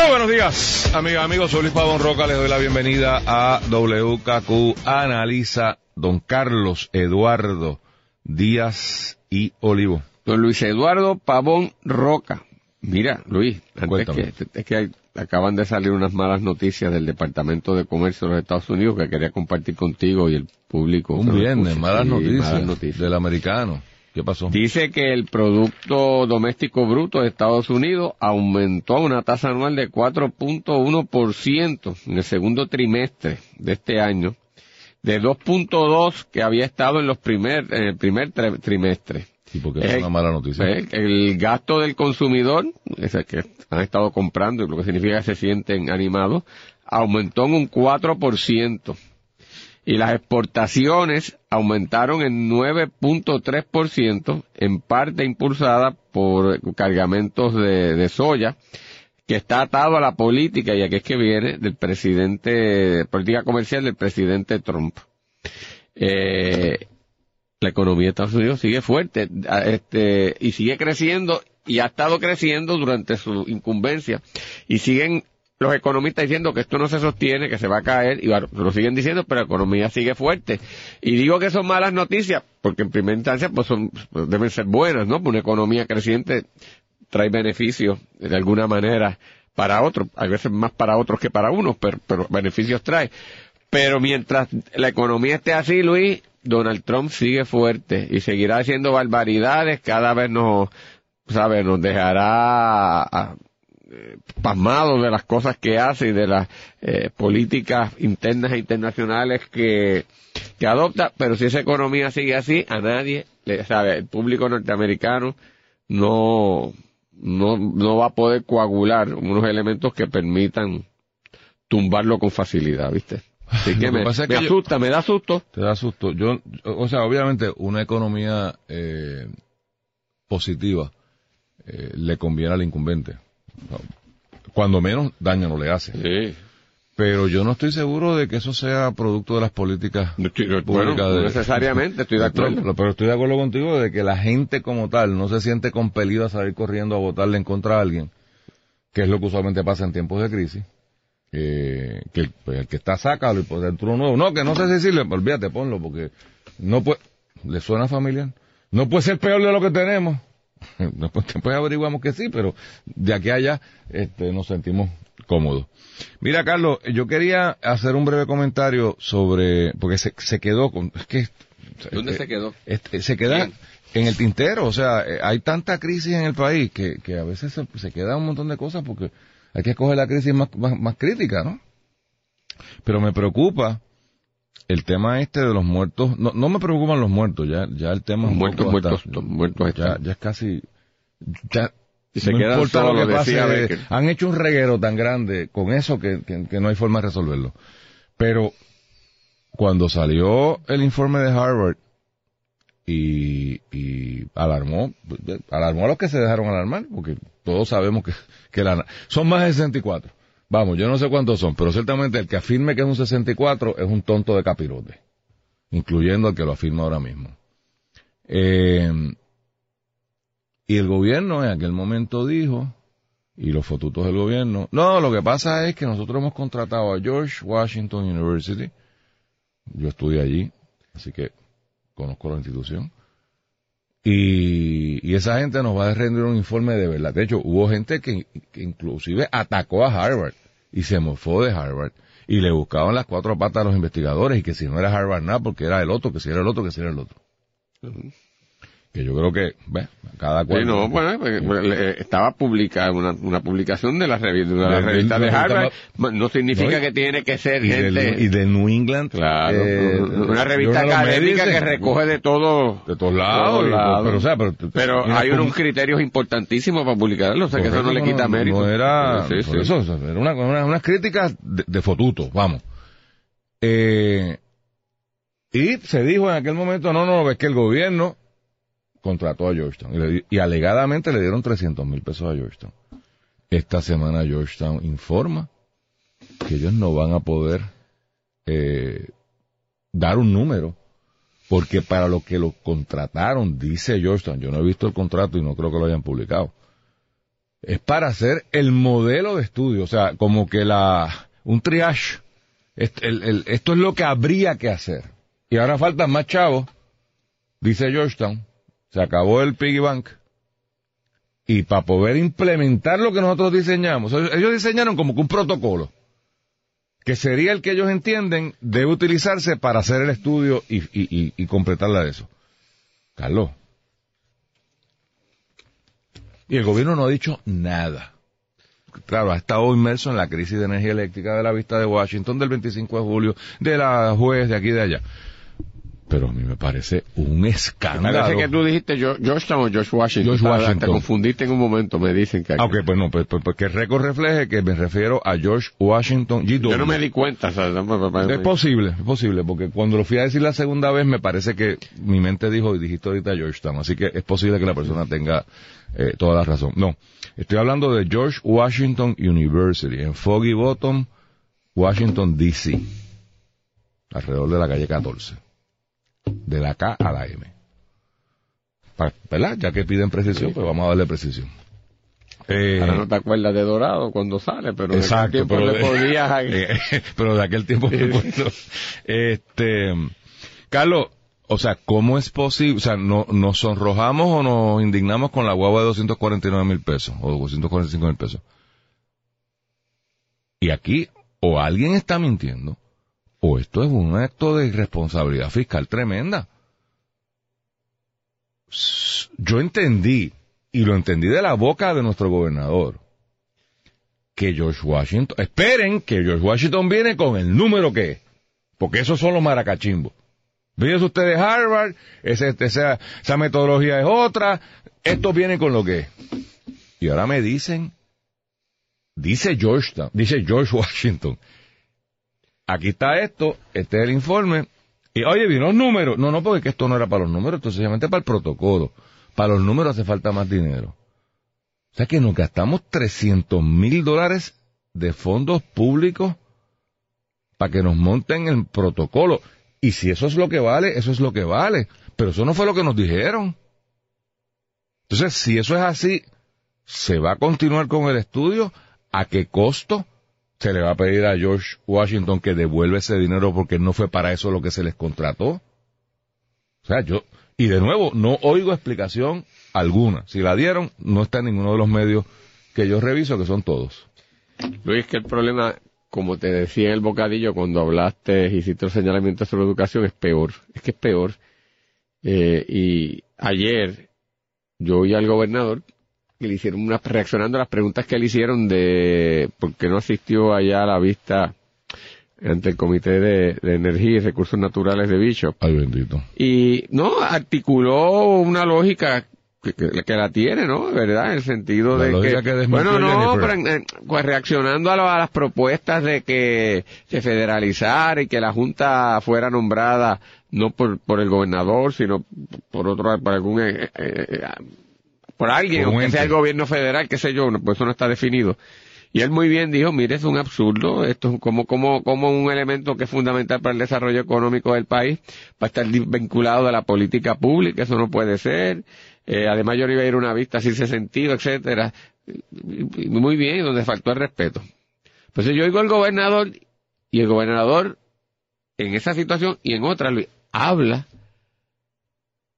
Muy buenos días, amigas, amigos. Soy Luis Pavón Roca. Les doy la bienvenida a WKQ Analiza Don Carlos Eduardo Díaz y Olivo. Don Luis Eduardo Pavón Roca. Mira, Luis, antes que, es que hay, acaban de salir unas malas noticias del Departamento de Comercio de los Estados Unidos que quería compartir contigo y el público. Un viernes, malas, noticias malas noticias del americano. ¿Qué pasó? Dice que el Producto Doméstico Bruto de Estados Unidos aumentó a una tasa anual de 4.1% en el segundo trimestre de este año, de 2.2 que había estado en los primer, en el primer trimestre. Sí, porque es una mala noticia. El gasto del consumidor, ese que han estado comprando, lo que significa que se sienten animados, aumentó en un 4% y las exportaciones aumentaron en 9.3%, en parte impulsada por cargamentos de, soya, que está atado a la política, y aquí es que viene, del presidente, política comercial del presidente Trump. Eh, la economía de Estados Unidos sigue fuerte, este, y sigue creciendo, y ha estado creciendo durante su incumbencia, y siguen los economistas diciendo que esto no se sostiene, que se va a caer, y lo siguen diciendo, pero la economía sigue fuerte. Y digo que son malas noticias, porque en primera instancia pues son, pues, deben ser buenas, ¿no? Una economía creciente trae beneficios de alguna manera para otros, a veces más para otros que para unos, pero, pero beneficios trae. Pero mientras la economía esté así, Luis, Donald Trump sigue fuerte y seguirá haciendo barbaridades, cada vez nos, sabe, nos dejará eh, pasmado de las cosas que hace y de las eh, políticas internas e internacionales que, que adopta, pero si esa economía sigue así, a nadie, le, sabe, el público norteamericano no, no, no va a poder coagular unos elementos que permitan tumbarlo con facilidad, ¿viste? Así que me, asusta, me da susto. Te da susto. Yo, o sea, obviamente una economía eh, positiva eh, le conviene al incumbente cuando menos daño no le hace. Sí. Pero yo no estoy seguro de que eso sea producto de las políticas públicas. necesariamente, estoy de acuerdo. Pero estoy de acuerdo contigo de que la gente como tal no se siente compelida a salir corriendo a votarle en contra a alguien, que es lo que usualmente pasa en tiempos de crisis. que pues, el, que está sácalo y por dentro nuevo. No, que no sé decirle, olvídate, ponlo, porque no puede, le suena familiar. No puede ser peor de lo que tenemos. Después, averiguamos que sí, pero de aquí a allá este, nos sentimos cómodos. Mira, Carlos, yo quería hacer un breve comentario sobre, porque se, se quedó con, es que... ¿Dónde se quedó? Este, se queda en el tintero, o sea, eh, hay tanta crisis en el país que, que a veces se, se queda un montón de cosas porque hay que escoger la crisis más, más, más crítica, ¿no? Pero me preocupa el tema este de los muertos, no, no me preocupan los muertos, ya, ya el tema es muertos, muertos, muertos ya, ya es casi, ya, se no importa lo que pase, han hecho un reguero tan grande con eso que, que, no hay forma de resolverlo. Pero cuando salió el informe de Harvard y, y alarmó, alarmó a los que se dejaron alarmar, porque todos sabemos que, que la, son más de 64. Vamos, yo no sé cuántos son, pero ciertamente el que afirme que es un 64 es un tonto de capirote, incluyendo el que lo afirma ahora mismo. Eh, y el gobierno en aquel momento dijo, y los fotutos del gobierno, no, lo que pasa es que nosotros hemos contratado a George Washington University, yo estudié allí, así que conozco la institución, y, esa gente nos va a rendir un informe de verdad. De hecho, hubo gente que, inclusive atacó a Harvard y se mofó de Harvard. Y le buscaban las cuatro patas a los investigadores y que si no era Harvard nada porque era el otro, que si era el otro, que si era el otro que yo creo que, cada cual. no, bueno, pues, pues, estaba publicada una, una publicación de la, revista de, la revista de Harvard, no significa que tiene que ser y gente. y de New England. Claro, eh, una revista académica que recoge de todo. De todos lados. pero, o sea, pero, pero hay unos criterios importantísimos para publicarlo, o sea que eso no le quita mérito. No era, eso, era una, unas críticas de, de fotuto, vamos. Eh, Y se dijo en aquel momento, no, no, es que el gobierno contrató a Georgetown y, alegadamente le dieron 300 mil pesos a Georgetown. Esta semana Georgetown informa que ellos no van a poder eh, dar un número porque para lo que lo contrataron, dice Georgetown, yo no he visto el contrato y no creo que lo hayan publicado, es para hacer el modelo de estudio, o sea, como que la, un triage, esto es lo que habría que hacer. Y ahora faltan más chavos, dice Georgetown, se acabó el piggy bank, y para poder implementar lo que nosotros diseñamos, ellos diseñaron como que un protocolo, que sería el que ellos entienden debe utilizarse para hacer el estudio y, y, completarla de eso. Carlos, y el gobierno no ha dicho nada. Claro, ha estado inmerso en la crisis de energía eléctrica de la vista de Washington del 25 de julio, de la juez de aquí y de allá pero a mí me parece un escándalo. Parece que tú dijiste Georgetown o George Washington. George Washington. Te confundiste en un momento, me dicen que... Ah, ok, pues no, pues, pues, pues, que el récord refleje que me refiero a George Washington G. Yo no me di cuenta. es posible, es posible, porque cuando lo fui a decir la segunda vez me parece que mi mente dijo, y dijiste ahorita Georgetown, así que es posible que la persona tenga eh, toda la razón. No, estoy hablando de George Washington University, en Foggy Bottom, Washington, D.C., alrededor de la calle 14 de la K a la M. ¿Verdad? Ya que piden precisión, pues vamos a darle precisión. Eh, Ahora no te acuerdas de Dorado cuando sale, pero exacto, pero, de, eh, pero de aquel tiempo Este, Carlos, o sea, ¿cómo es posible? O sea, no, ¿nos sonrojamos o nos indignamos con la guagua de 249 mil pesos o 245 mil pesos? Y aquí, o alguien está mintiendo, o esto es un acto de irresponsabilidad fiscal tremenda. Yo entendí, y lo entendí de la boca de nuestro gobernador, que George Washington, esperen que George Washington viene con el número que es, porque esos son los maracachimbos. Fíjense ustedes Harvard, esa, metodología es otra, esto viene con lo que es. Y ahora me dicen, dice Georgetown, dice George Washington, aquí está esto, este es el informe, y oye, vino los números. No, no, porque esto no era para los números, esto es para el protocolo. Para los números hace falta más dinero. O sea que nos gastamos 300 mil dólares de fondos públicos para que nos monten el protocolo. Y si eso es lo que vale, eso es lo que vale. Pero eso no fue lo que nos dijeron. Entonces, si eso es así, ¿se va a continuar con el estudio? ¿A qué costo? Se le va a pedir a George Washington que devuelva ese dinero porque no fue para eso lo que se les contrató. O sea, yo, y de nuevo, no oigo explicación alguna. Si la dieron, no está en ninguno de los medios que yo reviso, que son todos. Luis, que el problema, como te decía en el bocadillo cuando hablaste, hiciste el señalamiento sobre educación, es peor. Es que es peor. Eh, y ayer yo oí al gobernador que le hicieron una, reaccionando a las preguntas que le hicieron de por qué no asistió allá a la vista ante el Comité de, Energía y Recursos Naturales de Bishop. Ay, bendito. Y, no, articuló una lógica que, que, la tiene, ¿no? ¿Verdad? En el sentido de que, bueno, no, pero, pues reaccionando a, a, las propuestas de que se federalizara y que la Junta fuera nombrada no por, por el gobernador, sino por otro, por algún eh, eh, por alguien, aunque sea el gobierno federal, qué sé yo, pues eso no está definido. Y él muy bien dijo, mire, es un absurdo, esto es como, como, como un elemento que es fundamental para el desarrollo económico del país, va a estar vinculado a la política pública, eso no puede ser. Eh, además yo no iba a ir a una vista sin ese sentido, etcétera. Muy bien, donde faltó el respeto. Pues yo oigo al gobernador, y el gobernador, en esa situación y en otra, habla,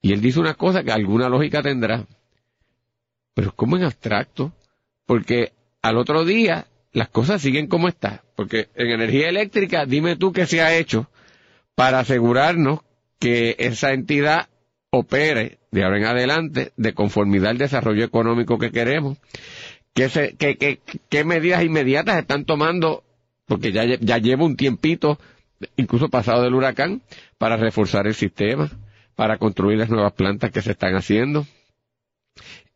y él dice una cosa que alguna lógica tendrá pero como en abstracto, porque al otro día las cosas siguen como están, porque en energía eléctrica dime tú qué se ha hecho para asegurarnos que esa entidad opere de ahora en adelante de conformidad al desarrollo económico que queremos, qué, se, medidas inmediatas están tomando, porque ya, ya lleva un tiempito, incluso pasado del huracán, para reforzar el sistema, para construir las nuevas plantas que se están haciendo,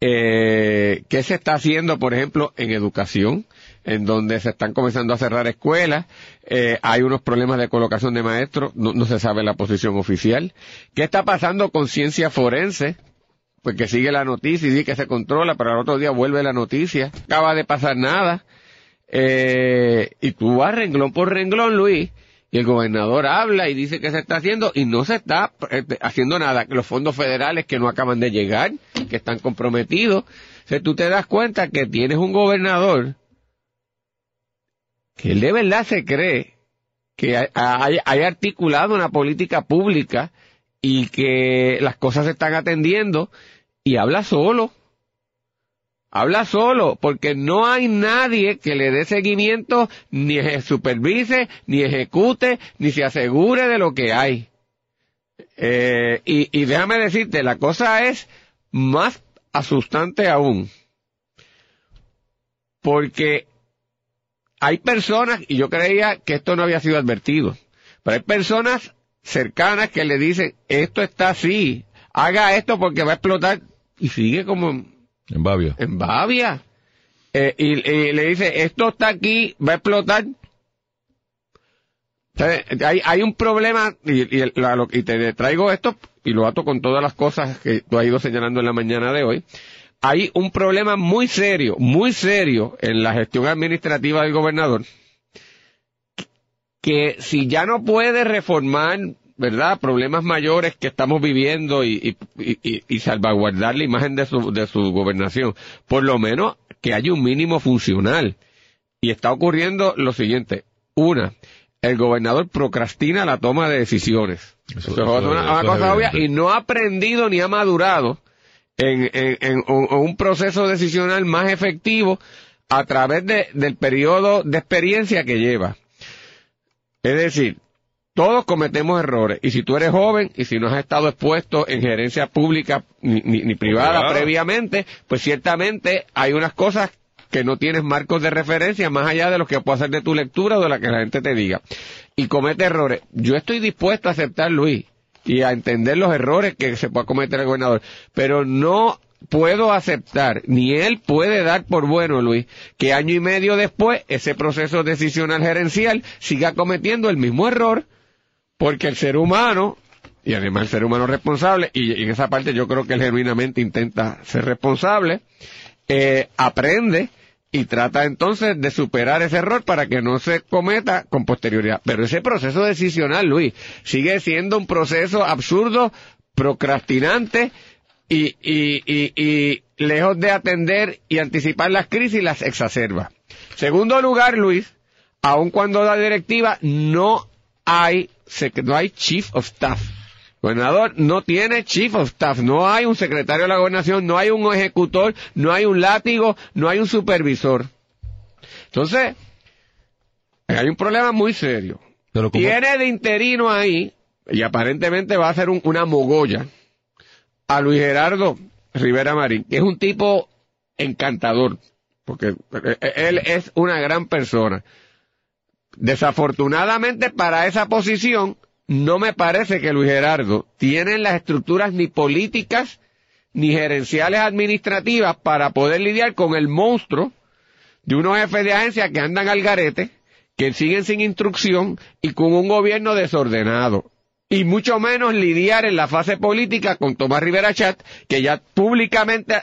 eh, ¿Qué se está haciendo, por ejemplo, en educación? en donde se están comenzando a cerrar escuelas, eh, hay unos problemas de colocación de maestros, no, se sabe la posición oficial. ¿Qué está pasando con ciencia forense? Pues que sigue la noticia y dice que se controla, pero al otro día vuelve la noticia. Acaba de pasar nada. Eh, y tú vas renglón por renglón, Luis, y el gobernador habla y dice que se está haciendo y no se está eh, haciendo nada. Los fondos federales que no acaban de llegar, que están comprometidos. O tú te das cuenta que tienes un gobernador que él de verdad se cree que hay, articulado una política pública y que las cosas se están atendiendo y habla solo. Habla solo, porque no hay nadie que le dé seguimiento, ni supervise, ni ejecute, ni se asegure de lo que hay. Eh, y, y déjame decirte, la cosa es más asustante aún. Porque hay personas, y yo creía que esto no había sido advertido, pero hay personas cercanas que le dicen, esto está así, haga esto porque va a explotar, y sigue como en Bavia. En Bavia. Eh, y, le dice, esto está aquí, va a explotar. hay, hay un problema, y, y, te traigo esto, y lo ato con todas las cosas que tú has ido señalando en la mañana de hoy. Hay un problema muy serio, muy serio en la gestión administrativa del gobernador, que si ya no puede reformar ¿verdad? Problemas mayores que estamos viviendo y, y, salvaguardar la imagen de su, de su gobernación. Por lo menos que haya un mínimo funcional. Y está ocurriendo lo siguiente. Una, el gobernador procrastina la toma de decisiones. Eso, es una, cosa obvia y no ha aprendido ni ha madurado en, en, un proceso decisional más efectivo a través de, del periodo de experiencia que lleva. Es decir, todos cometemos errores. Y si tú eres joven y si no has estado expuesto en gerencia pública ni, privada previamente, pues ciertamente hay unas cosas que no tienes marcos de referencia más allá de lo que puedo hacer de tu lectura o de la que la gente te diga. Y comete errores. Yo estoy dispuesto a aceptar, Luis, y a entender los errores que se pueda cometer el gobernador, pero no puedo aceptar, ni él puede dar por bueno, Luis, que año y medio después ese proceso decisional gerencial siga cometiendo el mismo error porque el ser humano, y además el ser humano responsable, y, en esa parte yo creo que él genuinamente intenta ser responsable, eh, aprende y trata entonces de superar ese error para que no se cometa con posterioridad. Pero ese proceso decisional, Luis, sigue siendo un proceso absurdo, procrastinante y, lejos de atender y anticipar las crisis, las exacerba. Segundo lugar, Luis, aun cuando la directiva no hay no hay chief of staff. El gobernador no tiene chief of staff, no hay un secretario de la gobernación, no hay un ejecutor, no hay un látigo, no hay un supervisor. Entonces, hay un problema muy serio. Tiene de interino ahí, y aparentemente va a ser una mogolla, a Luis Gerardo Rivera Marín, que es un tipo encantador, porque él es una gran persona. Desafortunadamente para esa posición, no me parece que Luis Gerardo tiene las estructuras ni políticas ni gerenciales administrativas para poder lidiar con el monstruo de unos jefes de agencia que andan al garete, que siguen sin instrucción y con un gobierno desordenado. Y mucho menos lidiar en la fase política con Tomás Rivera Chat, que ya públicamente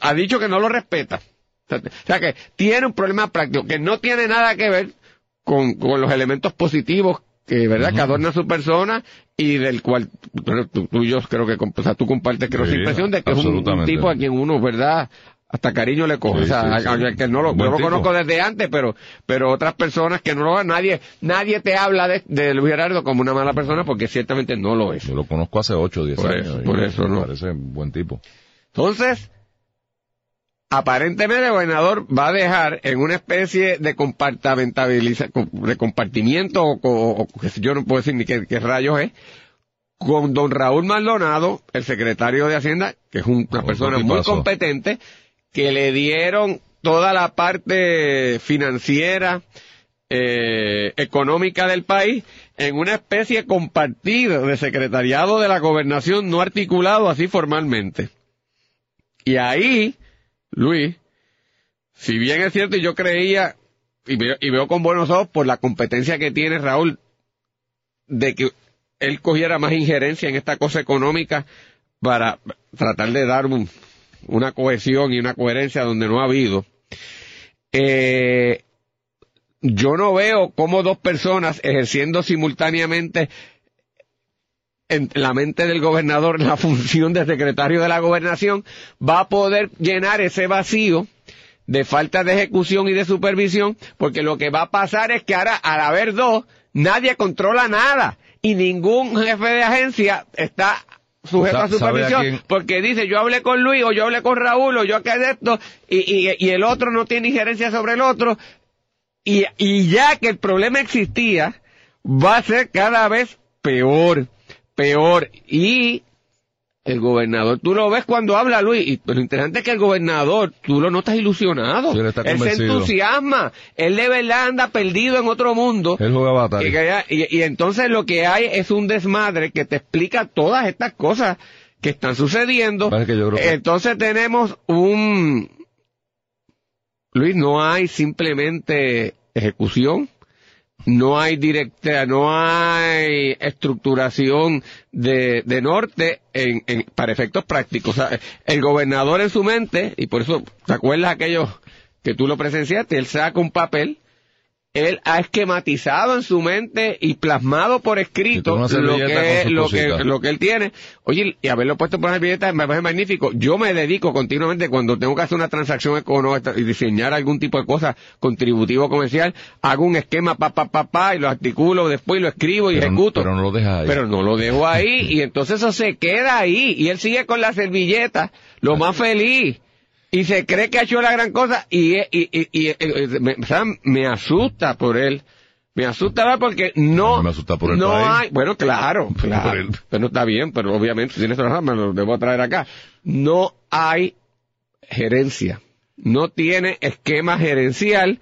ha dicho que no lo respeta. O sea que tiene un problema práctico que no tiene nada que ver con, con los elementos positivos que verdad que adorna su persona y del cual tú, y yo creo que o sea, tú compartes creo sí, impresión de que es un, tipo a quien uno verdad hasta cariño le coge, o sea, que no lo, lo conozco desde antes, pero, pero otras personas que no lo nadie, nadie te habla de, de, Luis Gerardo como una mala persona porque ciertamente no lo es. Yo lo conozco hace 8 o 10 años. por eso, ¿no? parece buen tipo. Entonces, aparentemente el gobernador va a dejar en una especie de de compartimiento, o, yo no puedo decir ni qué, rayos es, con don Raúl Maldonado, el secretario de Hacienda, que es una persona muy competente, que le dieron toda la parte financiera, eh, económica del país en una especie compartida de secretariado de la gobernación no articulado así formalmente. Y ahí Luis, si bien es cierto, yo creía y veo, y veo con buenos ojos por la competencia que tiene Raúl de que él cogiera más injerencia en esta cosa económica para tratar de dar una cohesión y una coherencia donde no ha habido. Eh, yo no veo cómo dos personas ejerciendo simultáneamente en la mente del gobernador la función de secretario de la gobernación va a poder llenar ese vacío de falta de ejecución y de supervisión, porque lo que va a pasar es que ahora, al haber dos, nadie controla nada y ningún jefe de agencia está sujeto a supervisión, porque dice yo hablé con Luis o yo hablé con Raúl o yo acá de esto y, y, y el otro no tiene injerencia sobre el otro y, y ya que el problema existía, va a ser cada vez peor, peor. Y el gobernador, tú lo ves cuando habla Luis, y lo interesante es que el gobernador, tú lo notas ilusionado. él, se entusiasma. Él de verdad anda perdido en otro mundo. Él juega y, y, entonces lo que hay es un desmadre que te explica todas estas cosas que están sucediendo. Entonces tenemos un... Luis, no hay simplemente ejecución no hay directa, no hay estructuración de, de norte en, en, para efectos prácticos. el gobernador en su mente, y por eso, ¿te acuerdas aquello que tú lo presenciaste? Él saca un papel él ha esquematizado en su mente y plasmado por escrito lo que, lo, que, lo que él tiene. Oye, y haberlo puesto por una billeta me parece magnífico. Yo me dedico continuamente cuando tengo que hacer una transacción económica y diseñar algún tipo de cosa contributivo comercial, hago un esquema pa pa pa pa y lo articulo después lo escribo y ejecuto. Pero no lo deja ahí. Pero no lo dejo ahí y entonces eso se queda ahí y él sigue con la servilleta, lo más feliz y se cree que ha hecho la gran cosa y, y, y, y eh, me, me, asusta por él. Me asusta porque no, me asusta por no hay, bueno, claro, claro, pero está bien, pero obviamente, si tienes razón, me lo debo traer acá. No hay gerencia, no tiene esquema gerencial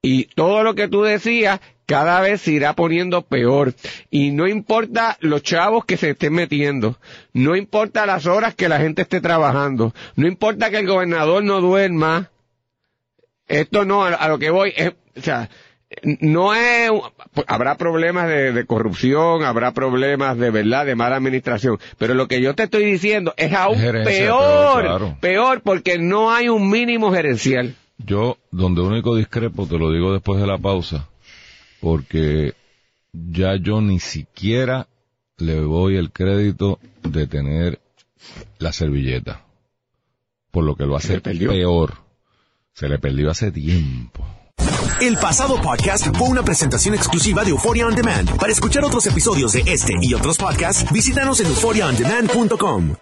y todo lo que tú decías cada vez se irá poniendo peor. Y no importa los chavos que se estén metiendo, no importa las horas que la gente esté trabajando, no importa que el gobernador no duerma, esto no, a, lo que voy, es, o sea, no es, habrá problemas de, corrupción, habrá problemas de verdad, de mala administración, pero lo que yo te estoy diciendo es aún peor, peor porque no hay un mínimo gerencial. Yo, donde único discrepo, te lo digo después de la pausa, porque ya yo ni siquiera le doy el crédito de tener la servilleta. Por lo que lo hace peor. Se le perdió hace tiempo. El pasado podcast fue una presentación exclusiva de Euphoria On Demand. Para escuchar otros episodios de este y otros podcasts, visítanos en euphoriaondemand.com.